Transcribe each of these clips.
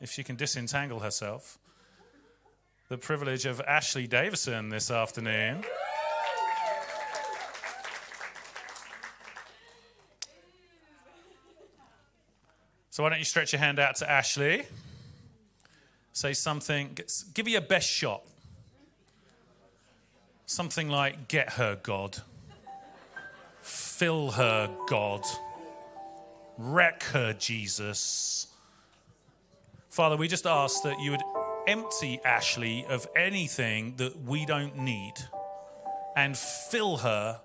if she can disentangle herself, the privilege of Ashley Davison this afternoon. So, why don't you stretch your hand out to Ashley? Say something, give her your best shot. Something like, get her, God. Fill her, God. Wreck her, Jesus. Father, we just ask that you would empty Ashley of anything that we don't need and fill her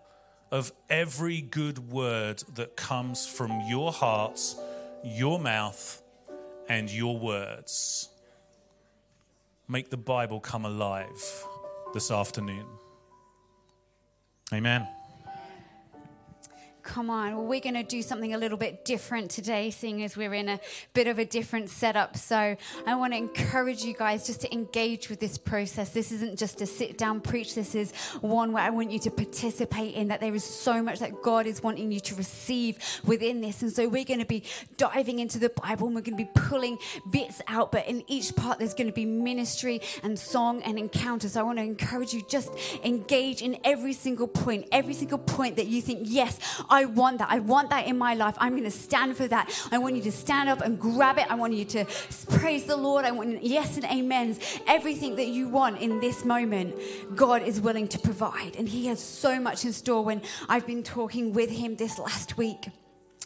of every good word that comes from your heart, your mouth, and your words. Make the Bible come alive this afternoon. Amen. Come on, well, we're going to do something a little bit different today, seeing as we're in a bit of a different setup. So, I want to encourage you guys just to engage with this process. This isn't just a sit down preach, this is one where I want you to participate in that there is so much that God is wanting you to receive within this. And so, we're going to be diving into the Bible and we're going to be pulling bits out, but in each part, there's going to be ministry and song and encounter. So, I want to encourage you just engage in every single point, every single point that you think, yes, I want that. I want that in my life. I'm going to stand for that. I want you to stand up and grab it. I want you to praise the Lord. I want yes and amens. Everything that you want in this moment, God is willing to provide. And He has so much in store when I've been talking with Him this last week.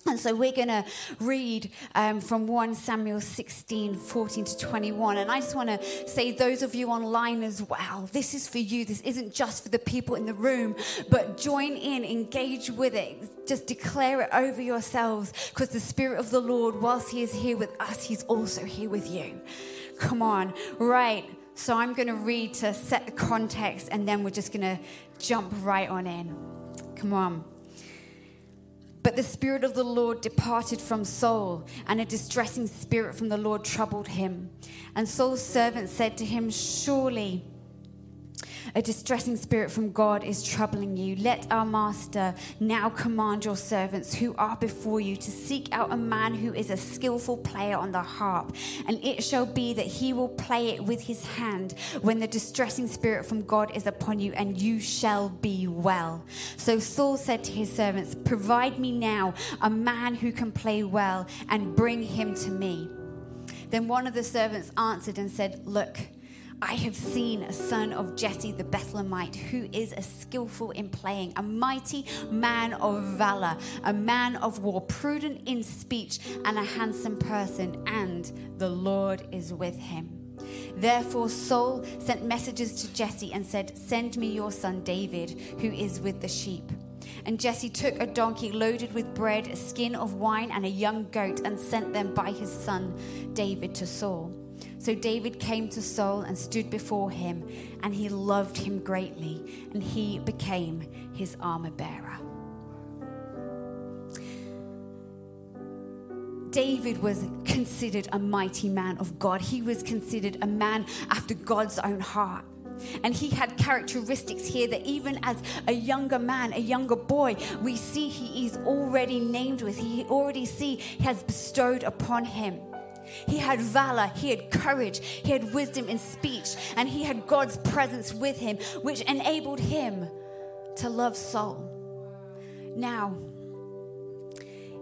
And so we're going to read um, from 1 Samuel 16, 14 to 21. And I just want to say, those of you online as well, this is for you. This isn't just for the people in the room, but join in, engage with it. Just declare it over yourselves because the Spirit of the Lord, whilst He is here with us, He's also here with you. Come on. Right. So I'm going to read to set the context and then we're just going to jump right on in. Come on. But the Spirit of the Lord departed from Saul, and a distressing spirit from the Lord troubled him. And Saul's servant said to him, Surely a distressing spirit from God is troubling you. Let our master now command your servants who are before you to seek out a man who is a skillful player on the harp. And it shall be that he will play it with his hand when the distressing spirit from God is upon you, and you shall be well. So Saul said to his servants, Provide me now a man who can play well, and bring him to me. Then one of the servants answered and said, Look, I have seen a son of Jesse the Bethlehemite who is a skillful in playing, a mighty man of valor, a man of war, prudent in speech, and a handsome person, and the Lord is with him. Therefore, Saul sent messages to Jesse and said, Send me your son David, who is with the sheep. And Jesse took a donkey loaded with bread, a skin of wine, and a young goat, and sent them by his son David to Saul. So David came to Saul and stood before him, and he loved him greatly, and he became his armor bearer. David was considered a mighty man of God. He was considered a man after God's own heart. And he had characteristics here that even as a younger man, a younger boy, we see he is already named with. He already see he has bestowed upon him. He had valor, he had courage, he had wisdom in speech, and he had God's presence with him, which enabled him to love Saul. Now,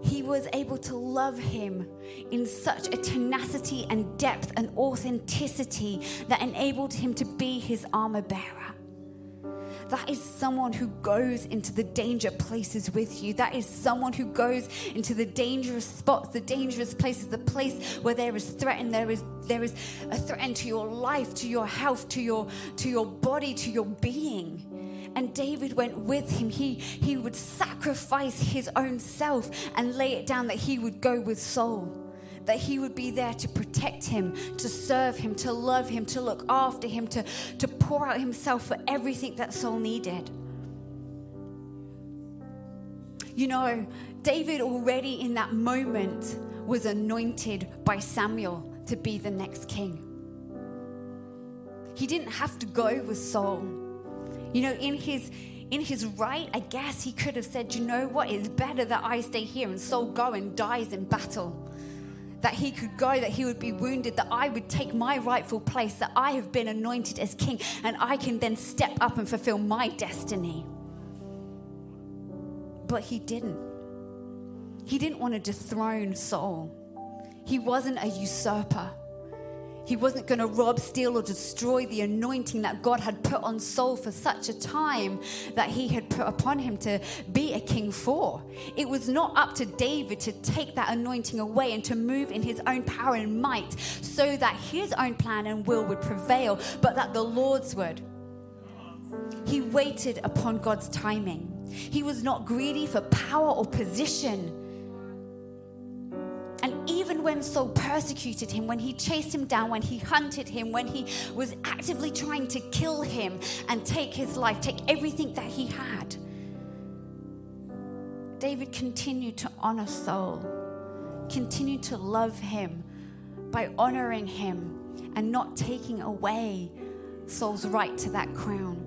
he was able to love him in such a tenacity and depth and authenticity that enabled him to be his armor bearer. That is someone who goes into the danger places with you. That is someone who goes into the dangerous spots, the dangerous places, the place where there is threat and there is there is a threat to your life, to your health, to your to your body, to your being. And David went with him. He he would sacrifice his own self and lay it down that he would go with Saul that he would be there to protect him, to serve him, to love him, to look after him, to, to pour out himself for everything that Saul needed. You know, David already in that moment was anointed by Samuel to be the next king. He didn't have to go with Saul. You know, in his in his right, I guess he could have said, you know what, it's better that I stay here and Saul go and dies in battle that he could go, that he would be wounded, that I would take my rightful place, that I have been anointed as king, and I can then step up and fulfill my destiny. But he didn't. He didn't want to dethrone Saul, he wasn't a usurper. He wasn't going to rob, steal, or destroy the anointing that God had put on Saul for such a time that he had put upon him to be a king for. It was not up to David to take that anointing away and to move in his own power and might so that his own plan and will would prevail, but that the Lord's would. He waited upon God's timing. He was not greedy for power or position even when Saul persecuted him, when he chased him down, when he hunted him, when he was actively trying to kill him and take his life, take everything that he had, David continued to honor Saul, continued to love him by honoring him and not taking away Saul's right to that crown.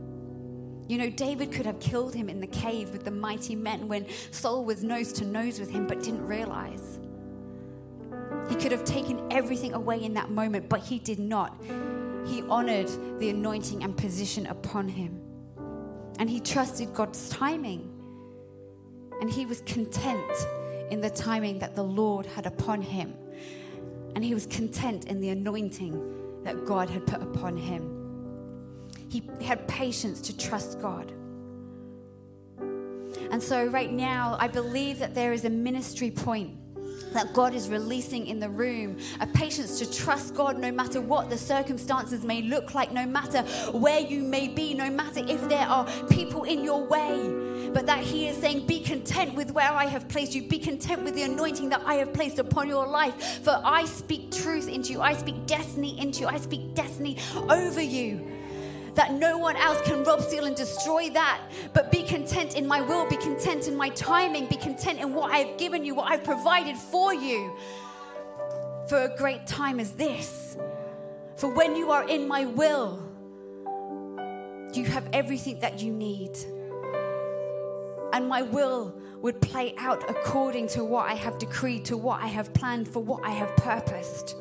You know, David could have killed him in the cave with the mighty men when Saul was nose to nose with him, but didn't realize. He could have taken everything away in that moment, but he did not. He honored the anointing and position upon him. And he trusted God's timing. And he was content in the timing that the Lord had upon him. And he was content in the anointing that God had put upon him. He had patience to trust God. And so, right now, I believe that there is a ministry point that God is releasing in the room, a patience to trust God no matter what the circumstances may look like, no matter where you may be, no matter if there are people in your way, but that He is saying, Be content with where I have placed you, be content with the anointing that I have placed upon your life. For I speak truth into you, I speak destiny into you, I speak destiny over you that no one else can rob, steal, and destroy that. But be content in my will, be content in my timing, be content in what I've given you, what I've provided for you for a great time as this. For when you are in my will, you have everything that you need. And my will would play out according to what I have decreed, to what I have planned, for what I have purposed.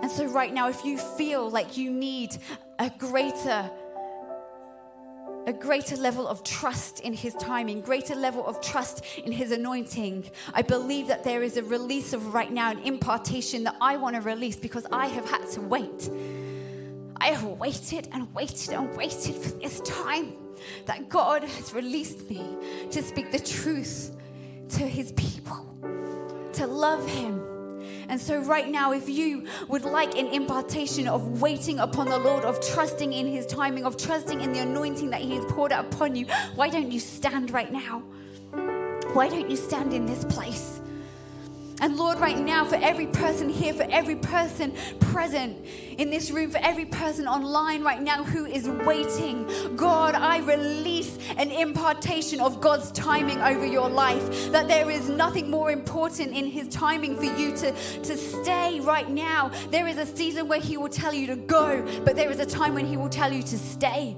And so, right now, if you feel like you need a greater a greater level of trust in his timing, greater level of trust in his anointing. I believe that there is a release of right now, an impartation that I want to release because I have had to wait. I have waited and waited and waited for this time that God has released me to speak the truth to his people, to love him and so, right now, if you would like an impartation of waiting upon the Lord, of trusting in His timing, of trusting in the anointing that He has poured out upon you, why don't you stand right now? Why don't you stand in this place? And Lord, right now, for every person here, for every person present in this room, for every person online right now who is waiting, God, I release an impartation of God's timing over your life. That there is nothing more important in His timing for you to, to stay right now. There is a season where He will tell you to go, but there is a time when He will tell you to stay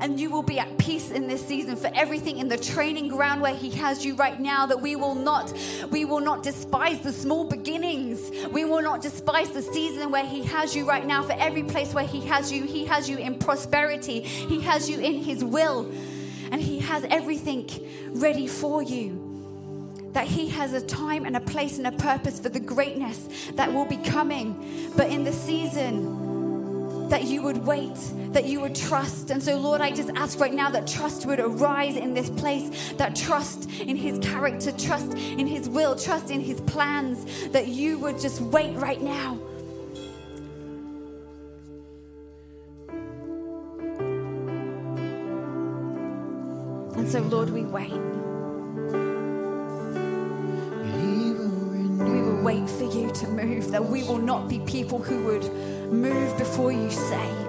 and you will be at peace in this season for everything in the training ground where he has you right now that we will not we will not despise the small beginnings we will not despise the season where he has you right now for every place where he has you he has you in prosperity he has you in his will and he has everything ready for you that He has a time and a place and a purpose for the greatness that will be coming. But in the season, that you would wait, that you would trust. And so, Lord, I just ask right now that trust would arise in this place, that trust in His character, trust in His will, trust in His plans, that you would just wait right now. And so, Lord, we wait. We will wait for you to move, that we will not be people who would move before you say.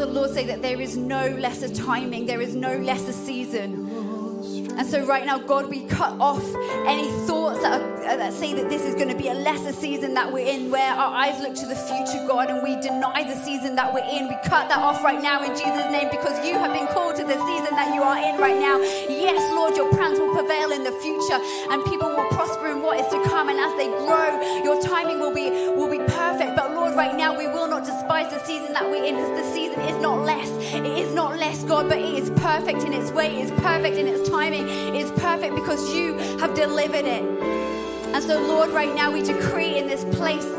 The Lord say that there is no lesser timing, there is no lesser season. And so, right now, God, we cut off any thoughts that, are, uh, that say that this is going to be a lesser season that we're in, where our eyes look to the future, God, and we deny the season that we're in. We cut that off right now in Jesus' name because you have been called to the season that you are in right now. Yes, Lord, your plans will prevail in the future, and people will prosper in what is to come. And as they grow, your timing will be will be Lord, right now, we will not despise the season that we're in because the season is not less. It is not less, God, but it is perfect in its way. It is perfect in its timing. It is perfect because you have delivered it. And so, Lord, right now we decree in this place,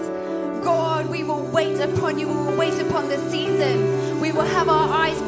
God, we will wait upon you. We will wait upon the season. We will have our eyes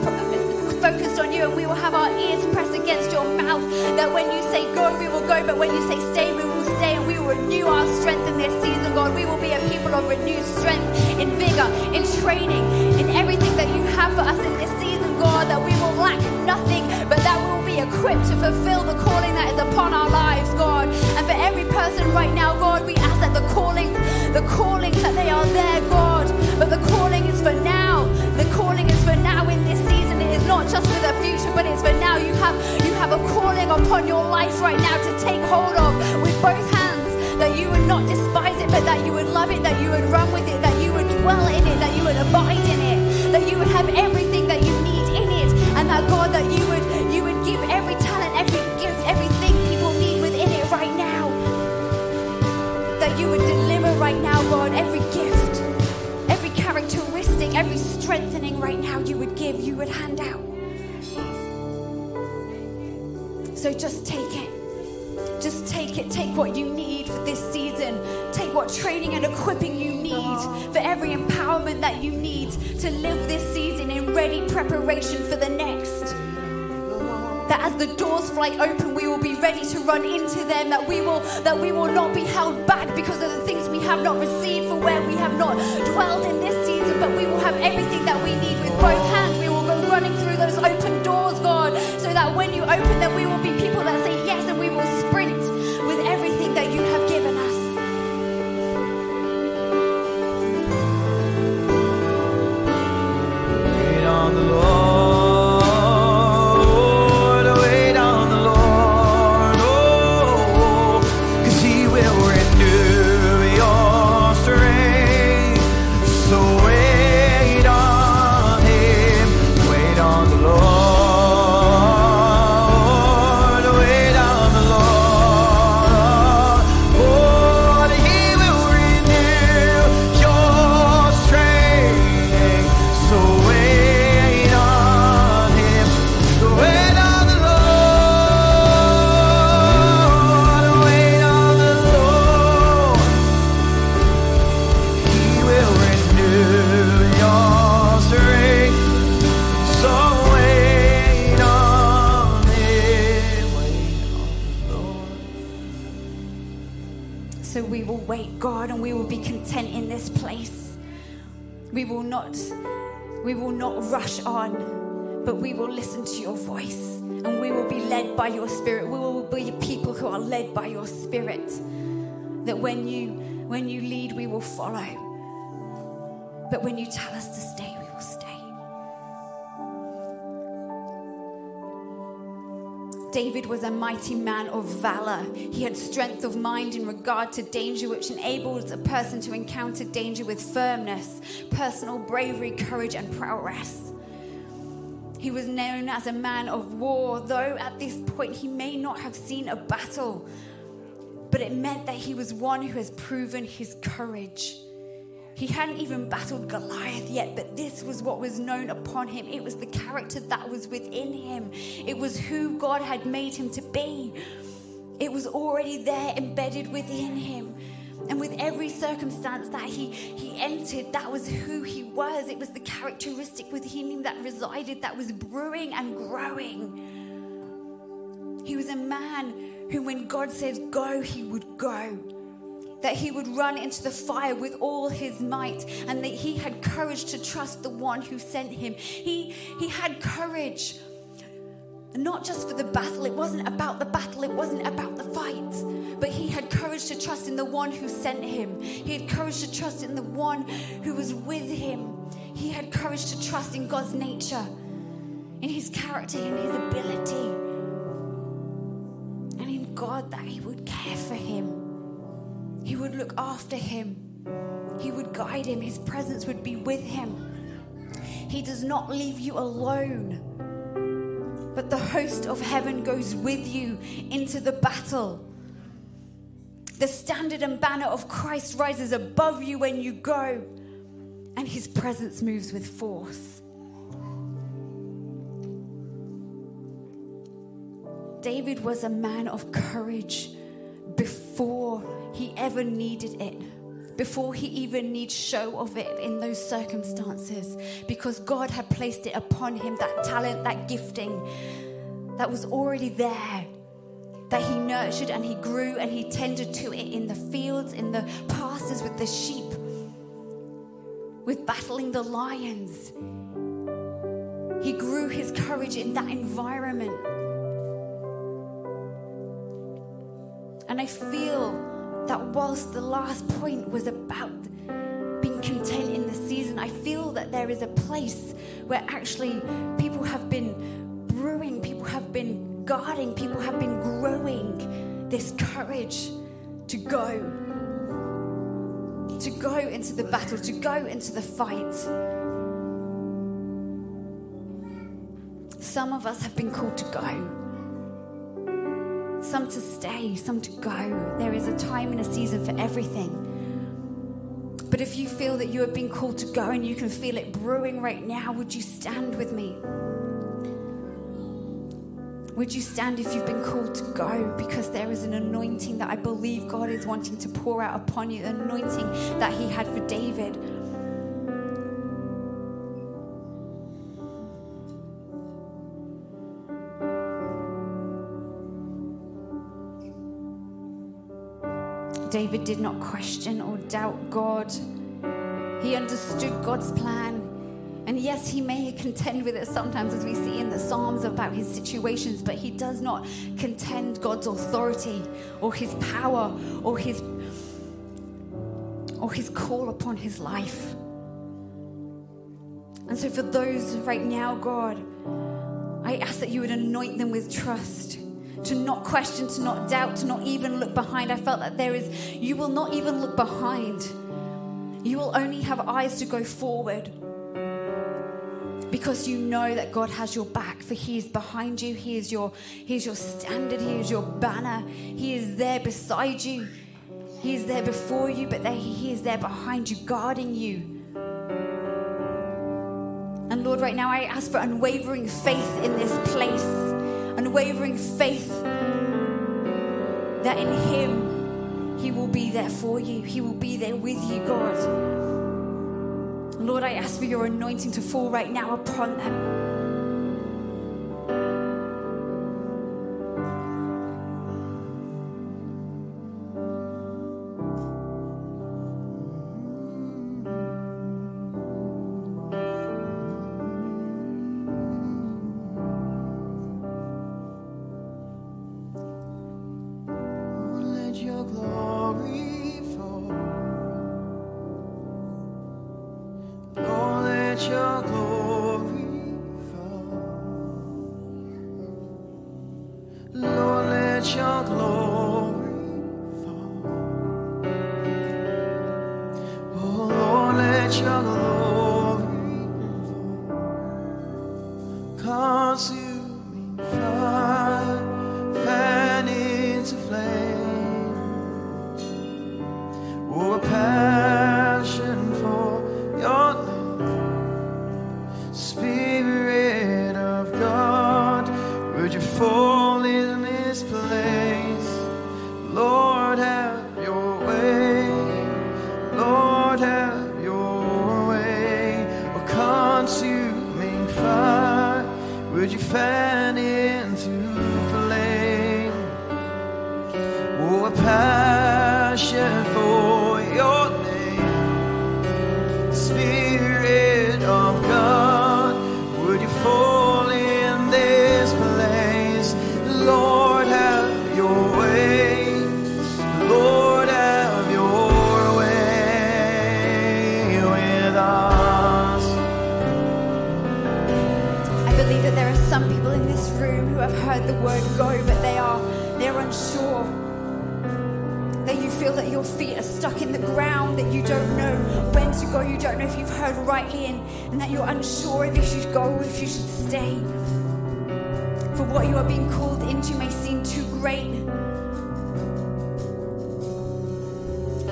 focused on you and we will have our ears pressed against your mouth. That when you say go, we will go, but when you say stay, we will stay and we will renew our strength in this season, God. We will be a people of renewed strength, in vigor, in training, in everything that you have for us in this season, God. That we will lack nothing, but that we will be equipped to fulfill the calling that is upon our lives, God. And for every person right now, God, we ask that the calling, the callings that they are there, God. But the calling is for now. The calling not just for the future, but it's for now. You have you have a calling upon your life right now to take hold of with both hands. That you would not despise it, but that you would love it, that you would run with it, that you would dwell in it, that you would abide in it, that you would have everything that you need in it, and that God, that you would you would give every talent, every gift, everything people need within it right now. That you would deliver right now, God, every gift, every characteristic, every strengthening right now you would give, you would hand out. So just take it. Just take it. Take what you need for this season. Take what training and equipping you need for every empowerment that you need to live this season in ready preparation for the next. That as the doors fly open, we will be ready to run into them. That we will that we will not be held back because of the things we have not received for where we have not dwelled in this season. But we will have everything that we need with both hands. We will go running through those open doors, God, so that when you open them, we will be to stay, we will stay. David was a mighty man of valor. He had strength of mind in regard to danger, which enables a person to encounter danger with firmness, personal bravery, courage, and prowess. He was known as a man of war, though at this point he may not have seen a battle, but it meant that he was one who has proven his courage. He hadn't even battled Goliath yet, but this was what was known upon him. It was the character that was within him, it was who God had made him to be. It was already there, embedded within him. And with every circumstance that he, he entered, that was who he was. It was the characteristic within him that resided, that was brewing and growing. He was a man who, when God says go, he would go that he would run into the fire with all his might and that he had courage to trust the one who sent him. He he had courage not just for the battle. It wasn't about the battle. It wasn't about the fight. But he had courage to trust in the one who sent him. He had courage to trust in the one who was with him. He had courage to trust in God's nature, in His character, in His ability, and in God that He would care for him. He would look after him. He would guide him. His presence would be with him. He does not leave you alone, but the host of heaven goes with you into the battle. The standard and banner of Christ rises above you when you go, and his presence moves with force. David was a man of courage before he ever needed it, before he even needs show of it in those circumstances, because God had placed it upon him that talent, that gifting that was already there that he nurtured and he grew and he tended to it in the fields, in the pastures with the sheep, with battling the lions. He grew his courage in that environment. And I feel that whilst the last point was about being content in the season, I feel that there is a place where actually people have been brewing, people have been guarding, people have been growing this courage to go. To go into the battle, to go into the fight. Some of us have been called to go some to stay, some to go. There is a time and a season for everything. But if you feel that you have been called to go and you can feel it brewing right now, would you stand with me? Would you stand if you've been called to go? Because there is an anointing that I believe God is wanting to pour out upon you, anointing that He had for David. David did not question or doubt God. He understood God's plan. And yes, he may contend with it sometimes, as we see in the Psalms about his situations, but he does not contend God's authority or his power or his or his call upon his life. And so, for those right now, God, I ask that you would anoint them with trust to not question, to not doubt, to not even look behind. I felt that there is, you will not even look behind. You will only have eyes to go forward because you know that God has your back for he is behind you. He is your he is your standard. He is your banner. He is there beside you. He is there before you but there, he is there behind you guarding you. And Lord right now I ask for unwavering faith in this place unwavering faith that in him he will be there for you he will be there with you God Lord, I ask for your anointing to fall right now upon them. Lord, let your glory but they are they're unsure. That you feel that your feet are stuck in the ground, that you don't know when to go, you don't know if you've heard rightly, and, and that you're unsure if you should go if you should stay. For what you are being called into may seem too great.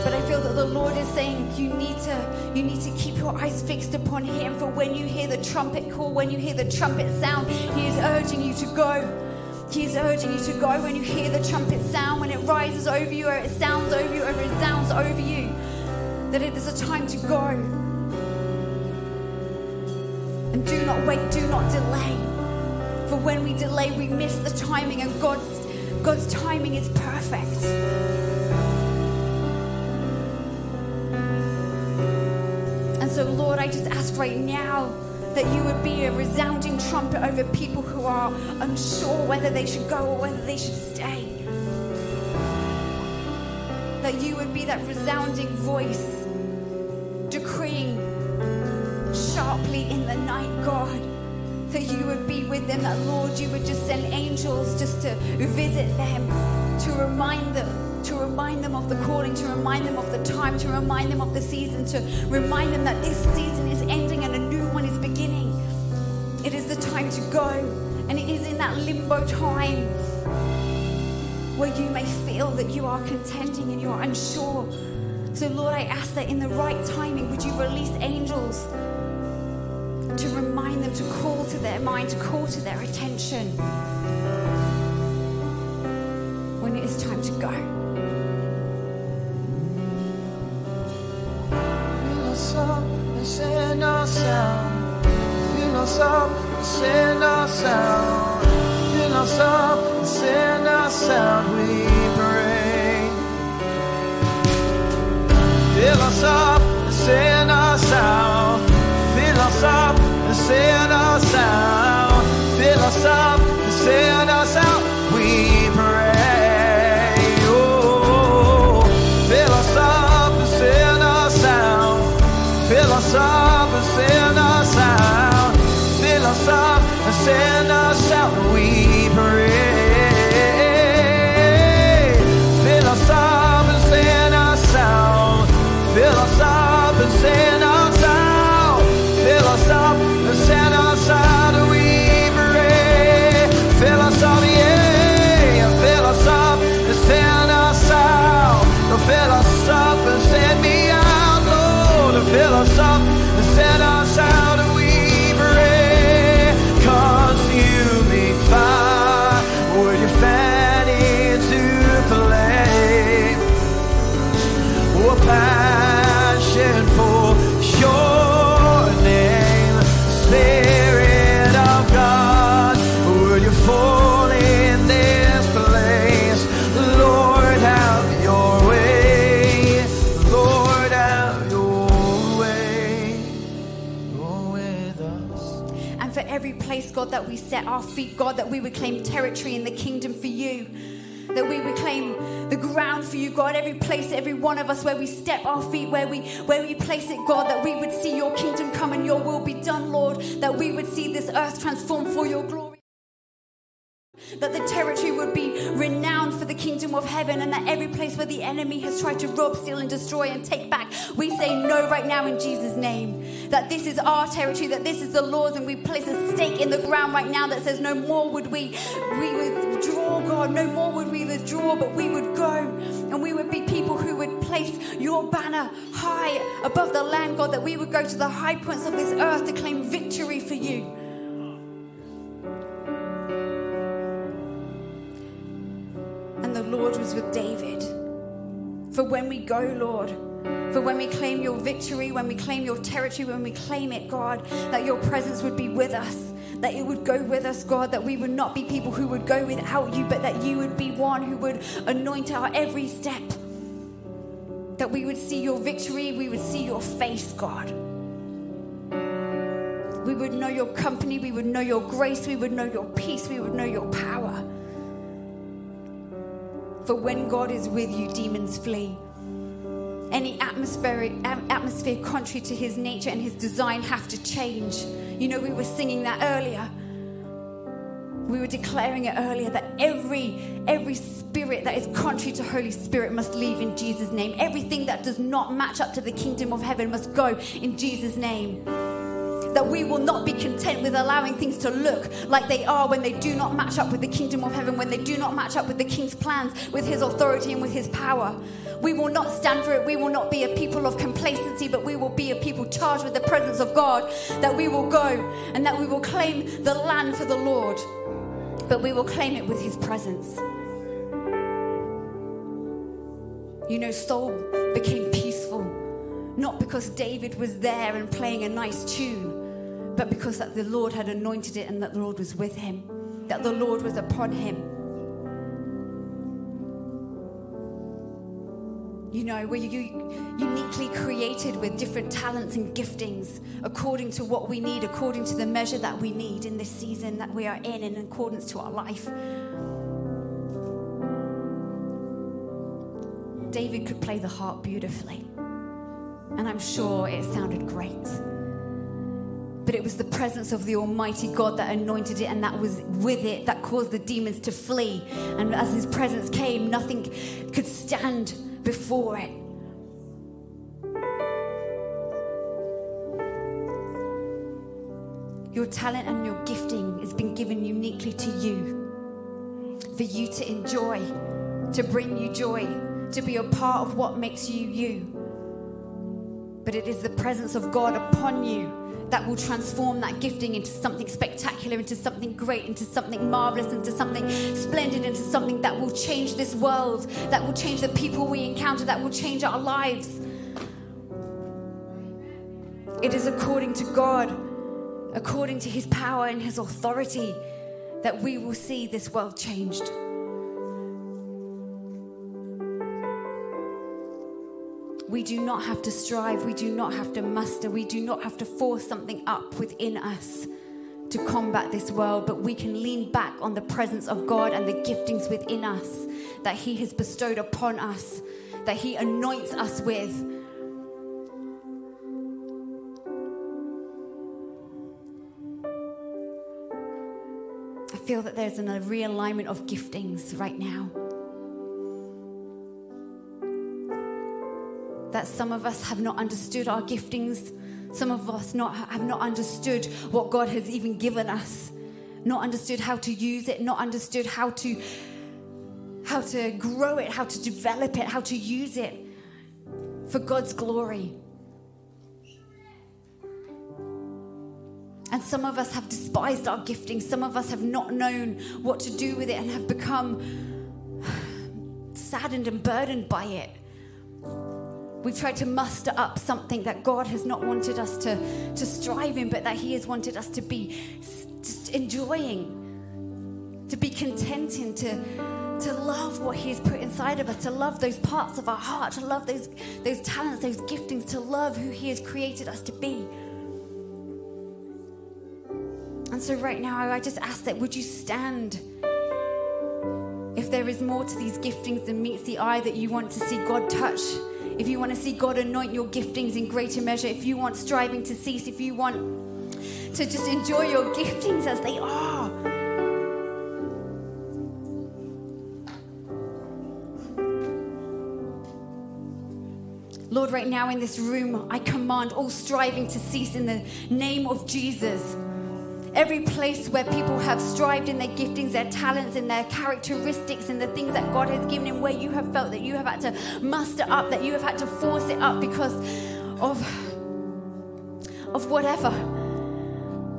But I feel that the Lord is saying you need to you need to keep your eyes fixed upon him for when you hear the trumpet call, when you hear the trumpet sound, he is urging you to go. He is urging you to go when you hear the trumpet sound, when it rises over you, or it sounds over you, or it resounds over you, that it is a time to go. And do not wait, do not delay. For when we delay, we miss the timing, and God's, God's timing is perfect. And so, Lord, I just ask right now that you would be a resounding trumpet over people who are unsure whether they should go or whether they should stay. That you would be that resounding voice decreeing sharply in the night, God. That you would be with them, that Lord, you would just send angels just to visit them, remind them of the calling, to remind them of the time, to remind them of the season, to remind them that this season is ending and a new one is beginning. It is the time to go, and it is in that limbo time where you may feel that you are contending and you are unsure. So, Lord, I ask that in the right timing, would you release angels to remind them to call to their mind, to call to their attention when it is time to go. And Set our feet, God, that we would claim territory in the kingdom for you. That we would claim the ground for you, God. Every place, every one of us, where we step our feet, where we where we place it, God. That we would see your kingdom come and your will be done, Lord. That we would see this earth transformed for your glory. That the territory would be renowned for the kingdom of heaven, and that every place where the enemy has tried to rob, steal, and destroy and take back, we say no right now in Jesus' name. That this is our territory, that this is the Lord's, and we place a stake in the ground right now that says no more would we, we withdraw, God, no more would we withdraw, but we would go, and we would be people who would place your banner high above the land, God, that we would go to the high points of this earth to claim victory for you. and the Lord was with David. For when we go, Lord, for when we claim your victory, when we claim your territory, when we claim it, God, that your presence would be with us, that it would go with us, God, that we would not be people who would go without you, but that you would be one who would anoint our every step. That we would see your victory, we would see your face, God. We would know your company, we would know your grace, we would know your peace, we would know your power. For when God is with you, demons flee. Any atmospheric atmosphere contrary to his nature and his design have to change. You know, we were singing that earlier. We were declaring it earlier that every every spirit that is contrary to Holy Spirit must leave in Jesus' name. Everything that does not match up to the kingdom of heaven must go in Jesus' name. That we will not be content with allowing things to look like they are when they do not match up with the kingdom of heaven, when they do not match up with the king's plans, with his authority and with his power. We will not stand for it. We will not be a people of complacency, but we will be a people charged with the presence of God. That we will go and that we will claim the land for the Lord, but we will claim it with his presence. You know, Saul became peaceful, not because David was there and playing a nice tune, but because that the Lord had anointed it and that the Lord was with him, that the Lord was upon him. You know, we're uniquely created with different talents and giftings according to what we need, according to the measure that we need in this season that we are in, in accordance to our life. David could play the harp beautifully, and I'm sure it sounded great. But it was the presence of the Almighty God that anointed it, and that was with it that caused the demons to flee. And as His presence came, nothing could stand before it. Your talent and your gifting has been given uniquely to you for you to enjoy, to bring you joy, to be a part of what makes you you. But it is the presence of God upon you that will transform that gifting into something spectacular, into something great, into something marvelous, into something splendid, into something that will change this world, that will change the people we encounter, that will change our lives. It is according to God, according to His power and His authority, that we will see this world changed. We do not have to strive. We do not have to muster. We do not have to force something up within us to combat this world, but we can lean back on the presence of God and the giftings within us that He has bestowed upon us, that He anoints us with. I feel that there's a realignment of giftings right now. That some of us have not understood our giftings. Some of us not, have not understood what God has even given us, not understood how to use it, not understood how to how to grow it, how to develop it, how to use it for God's glory. And some of us have despised our gifting. Some of us have not known what to do with it and have become saddened and burdened by it. We've tried to muster up something that God has not wanted us to, to strive in, but that He has wanted us to be just enjoying, to be contenting, to, to love what He has put inside of us, to love those parts of our heart, to love those, those talents, those giftings, to love who He has created us to be. And so, right now, I just ask that would you stand? If there is more to these giftings than meets the eye that you want to see God touch, if you want to see God anoint your giftings in greater measure, if you want striving to cease, if you want to just enjoy your giftings as they are. Lord, right now in this room, I command all striving to cease in the name of Jesus. Every place where people have strived in their giftings, their talents, and their characteristics, and the things that God has given them, where you have felt that you have had to muster up, that you have had to force it up because of, of whatever.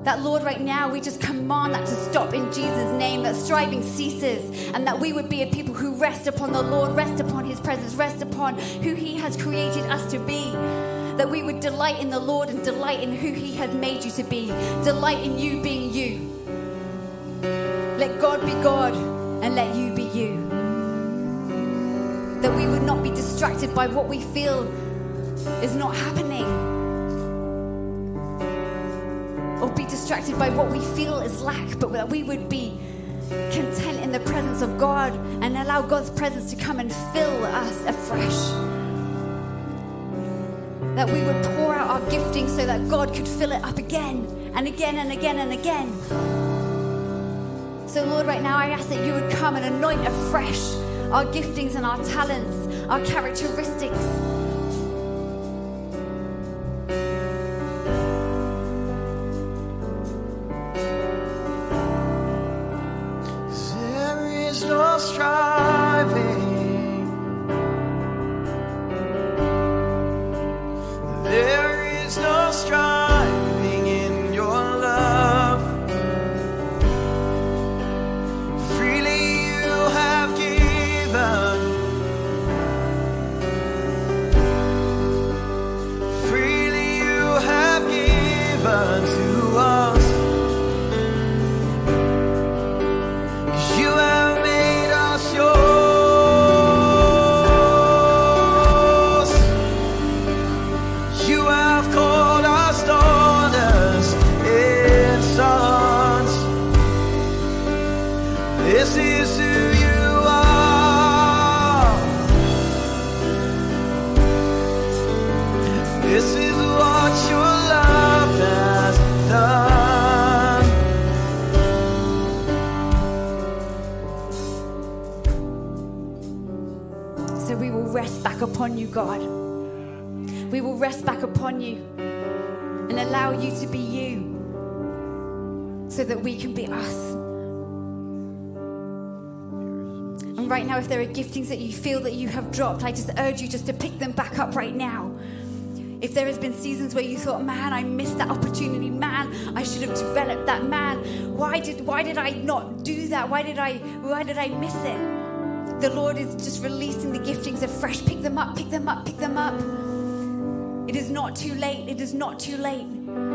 That, Lord, right now, we just command that to stop in Jesus' name, that striving ceases, and that we would be a people who rest upon the Lord, rest upon His presence, rest upon who He has created us to be that we would delight in the Lord and delight in who He has made you to be, delight in you being you. Let God be God and let you be you. That we would not be distracted by what we feel is not happening, or be distracted by what we feel is lack, but that we would be content in the presence of God and allow God's presence to come and fill us afresh that we would pour out our gifting so that God could fill it up again and again and again and again. So, Lord, right now I ask that you would come and anoint afresh our giftings and our talents, our characteristics. So that we can be us. And right now, if there are giftings that you feel that you have dropped, I just urge you just to pick them back up right now. If there has been seasons where you thought, man, I missed that opportunity, man, I should have developed that, man. Why did why did I not do that? Why did I why did I miss it? The Lord is just releasing the giftings afresh. Pick them up, pick them up, pick them up. It is not too late. It is not too late.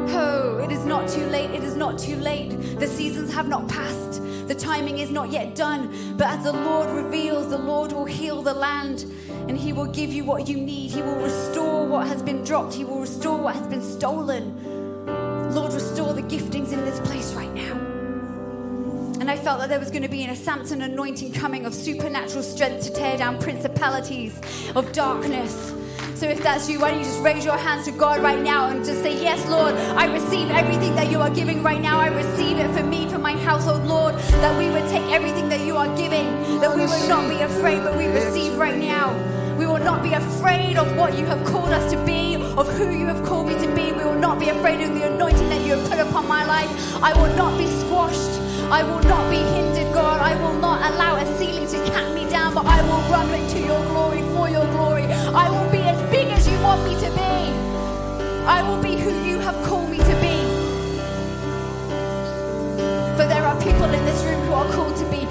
Oh, it is not too late. It is not too late. The seasons have not passed. The timing is not yet done. But as the Lord reveals, the Lord will heal the land and He will give you what you need. He will restore what has been dropped, He will restore what has been stolen. Lord, restore the giftings in this place right now. And I felt that there was going to be a Samson anointing coming of supernatural strength to tear down principalities of darkness. So if that's you, why don't you just raise your hands to God right now and just say, Yes, Lord, I receive everything that you are giving right now. I receive it for me, for my household, Lord, that we would take everything that you are giving, that we would not be afraid, but we receive right now. We will not be afraid of what you have called us to be, of who you have called me to be. We will not be afraid of the anointing that you have put upon my life. I will not be squashed. I will not be hindered, God. I will not allow a ceiling to cap me down, but I will run into your glory for your glory. I will be want me to be. I will be who you have called me to be. For there are people in this room who are called to be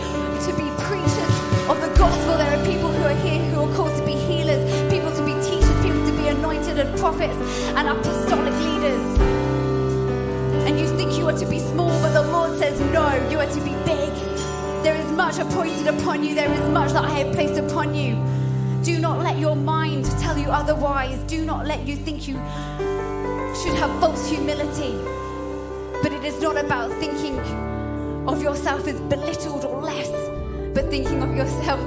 to be preachers of the gospel. There are people who are here who are called to be healers, people to be teachers, people to be anointed and prophets and apostolic leaders. And you think you are to be small, but the Lord says, No, you are to be big. There is much appointed upon you, there is much that I have placed upon you. Do not let your mind tell you otherwise. Do not let you think you should have false humility. But it is not about thinking of yourself as belittled or less, but thinking of yourself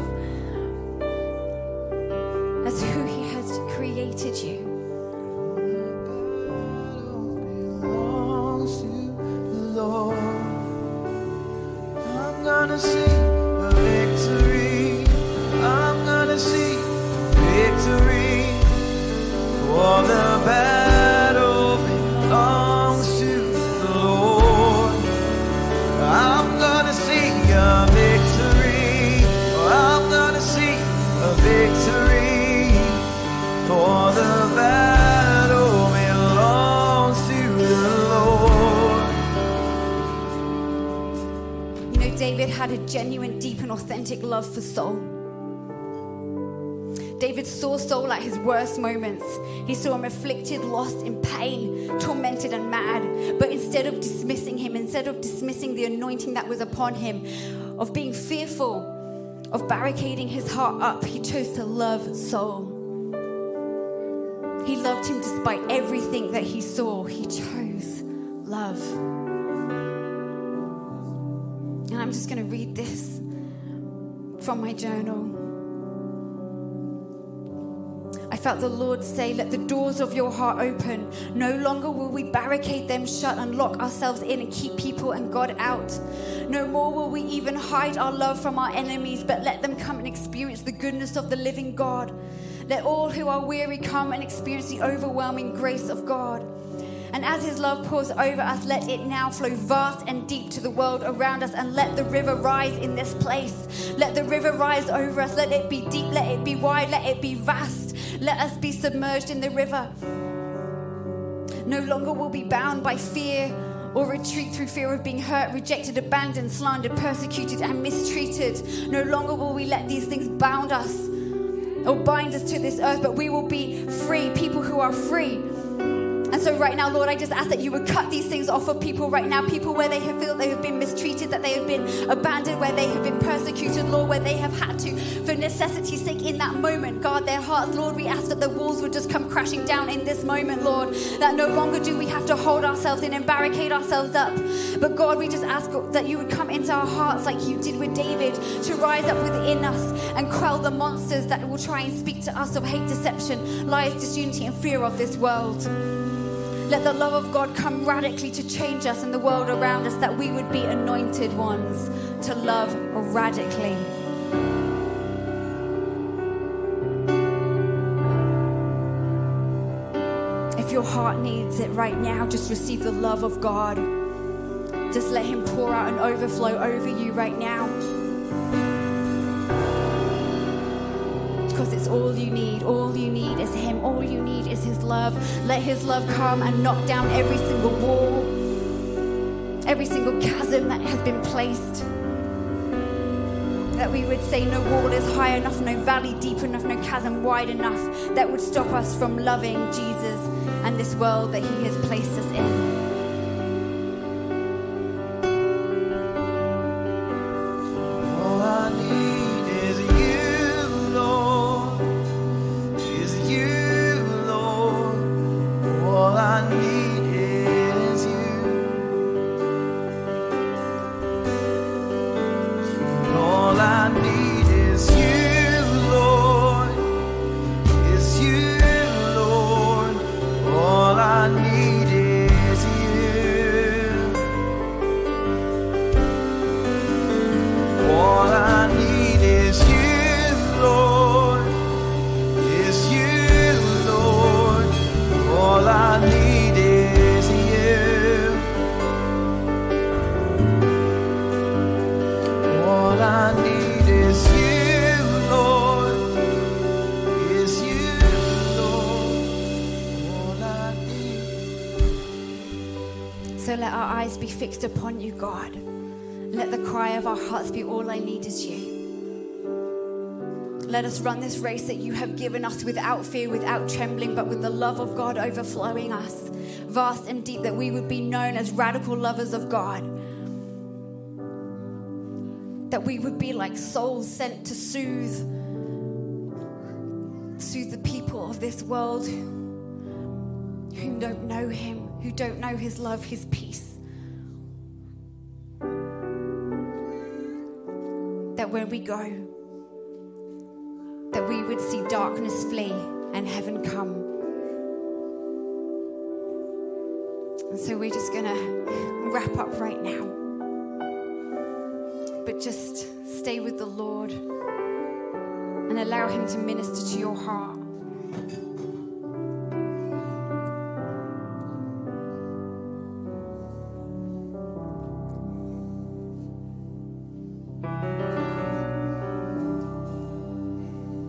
David had a genuine, deep, and authentic love for Saul. David saw Saul at his worst moments. He saw him afflicted, lost, in pain, tormented, and mad. But instead of dismissing him, instead of dismissing the anointing that was upon him, of being fearful, of barricading his heart up, he chose to love Saul. He loved him despite everything that he saw. He chose love. And I'm just going to read this from my journal. I felt the Lord say, Let the doors of your heart open. No longer will we barricade them shut and lock ourselves in and keep people and God out. No more will we even hide our love from our enemies, but let them come and experience the goodness of the living God. Let all who are weary come and experience the overwhelming grace of God. And as his love pours over us, let it now flow vast and deep to the world around us. And let the river rise in this place. Let the river rise over us. Let it be deep. Let it be wide. Let it be vast. Let us be submerged in the river. No longer will we be bound by fear or retreat through fear of being hurt, rejected, abandoned, slandered, persecuted, and mistreated. No longer will we let these things bound us or bind us to this earth, but we will be free, people who are free. And so, right now, Lord, I just ask that you would cut these things off of people right now. People where they have feel they have been mistreated, that they have been abandoned, where they have been persecuted, Lord, where they have had to, for necessity's sake, in that moment, guard their hearts. Lord, we ask that the walls would just come crashing down in this moment, Lord. That no longer do we have to hold ourselves in and barricade ourselves up. But God, we just ask that you would come into our hearts like you did with David to rise up within us and quell the monsters that will try and speak to us of hate, deception, lies, disunity, and fear of this world. Let the love of God come radically to change us and the world around us, that we would be anointed ones to love radically. If your heart needs it right now, just receive the love of God. Just let Him pour out and overflow over you right now. Because it's all you need. All you need is Him. All you need is His love. Let His love come and knock down every single wall, every single chasm that has been placed. That we would say no wall is high enough, no valley deep enough, no chasm wide enough that would stop us from loving Jesus and this world that He has placed us in. So let our eyes be fixed upon you, God. Let the cry of our hearts be all I need is you. Let us run this race that you have given us without fear, without trembling, but with the love of God overflowing us, vast and deep, that we would be known as radical lovers of God. That we would be like souls sent to soothe, soothe the people of this world who don't know him, who don't know his love, his peace. That when we go, that we would see darkness flee and heaven come. And so we're just gonna wrap up right now. But just stay with the Lord and allow him to minister to your heart.